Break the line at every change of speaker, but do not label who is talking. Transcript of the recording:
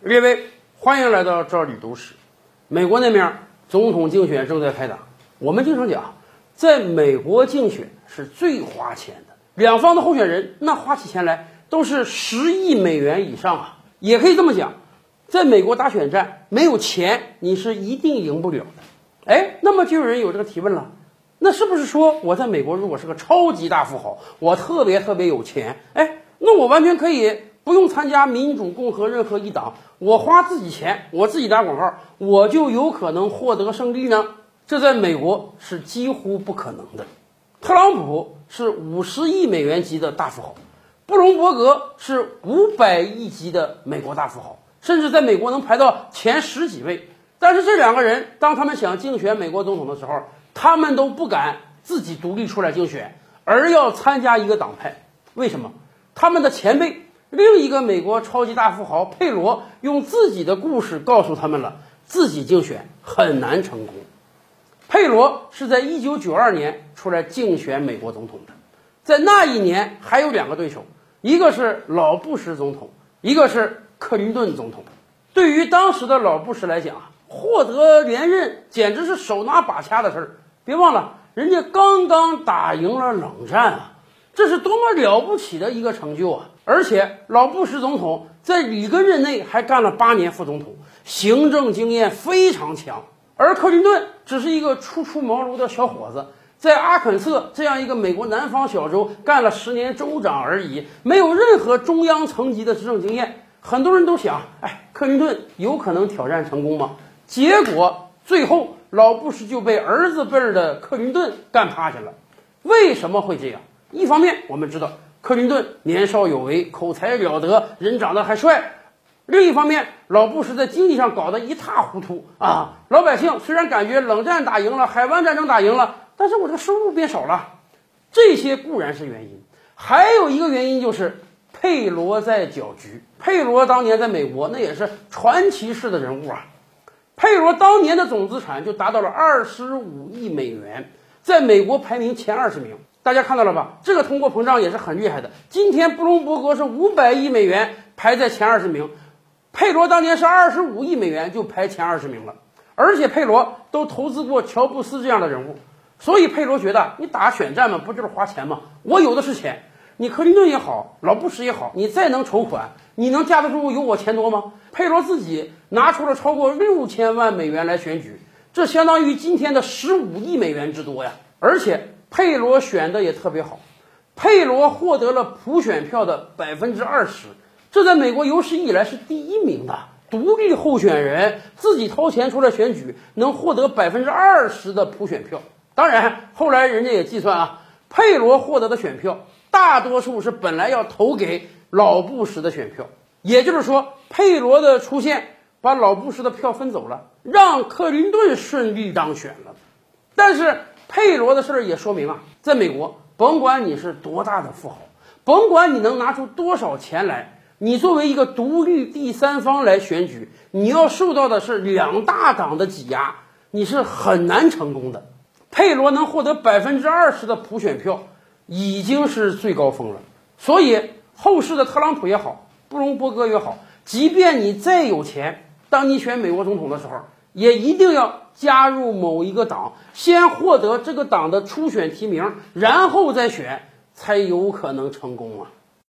列位，欢迎来到这里读史。美国那面总统竞选正在开打，我们经常讲，在美国竞选是最花钱的，两方的候选人那花起钱来都是十亿美元以上啊。也可以这么讲，在美国打选战没有钱你是一定赢不了的。哎，那么就有人有这个提问了，那是不是说我在美国如果是个超级大富豪，我特别特别有钱，哎，那我完全可以不用参加民主、共和任何一党，我花自己钱，我自己打广告，我就有可能获得胜利呢？这在美国是几乎不可能的。特朗普是五十亿美元级的大富豪，布隆伯格是五百亿级的美国大富豪，甚至在美国能排到前十几位。但是这两个人，当他们想竞选美国总统的时候，他们都不敢自己独立出来竞选，而要参加一个党派。为什么？他们的前辈，另一个美国超级大富豪佩罗，用自己的故事告诉他们了，自己竞选很难成功。佩罗是在一九九二年出来竞选美国总统的，在那一年还有两个对手，一个是老布什总统，一个是克林顿总统。对于当时的老布什来讲啊，获得连任简直是手拿把掐的事儿。别忘了，人家刚刚打赢了冷战啊，这是多么了不起的一个成就啊！而且老布什总统在里根任内还干了八年副总统，行政经验非常强。而克林顿只是一个初出茅庐的小伙子，在阿肯色这样一个美国南方小州干了十年州长而已，没有任何中央层级的执政经验。很多人都想，哎，克林顿有可能挑战成功吗？结果最后老布什就被儿子辈儿的克林顿干趴下了。为什么会这样？一方面我们知道克林顿年少有为，口才了得，人长得还帅；另一方面，老布什在经济上搞得一塌糊涂啊！老百姓虽然感觉冷战打赢了，海湾战争打赢了，但是我这个收入变少了。这些固然是原因，还有一个原因就是。佩罗在搅局。佩罗当年在美国那也是传奇式的人物啊。佩罗当年的总资产就达到了二十五亿美元，在美国排名前二十名。大家看到了吧？这个通货膨胀也是很厉害的。今天布隆伯格是五百亿美元排在前二十名，佩罗当年是二十五亿美元就排前二十名了。而且佩罗都投资过乔布斯这样的人物，所以佩罗觉得你打选战嘛，不就是花钱吗？我有的是钱。你克林顿也好，老布什也好，你再能筹款，你能架得住有我钱多吗？佩罗自己拿出了超过六千万美元来选举，这相当于今天的十五亿美元之多呀！而且佩罗选的也特别好，佩罗获得了普选票的百分之二十，这在美国有史以来是第一名的。独立候选人自己掏钱出来选举，能获得百分之二十的普选票。当然，后来人家也计算啊，佩罗获得的选票。大多数是本来要投给老布什的选票，也就是说，佩罗的出现把老布什的票分走了，让克林顿顺利当选了。但是佩罗的事儿也说明啊，在美国，甭管你是多大的富豪，甭管你能拿出多少钱来，你作为一个独立第三方来选举，你要受到的是两大党的挤压，你是很难成功的。佩罗能获得百分之二十的普选票。已经是最高峰了，所以后世的特朗普也好，布隆伯格也好，即便你再有钱，当你选美国总统的时候，也一定要加入某一个党，先获得这个党的初选提名，然后再选，才有可能成功啊。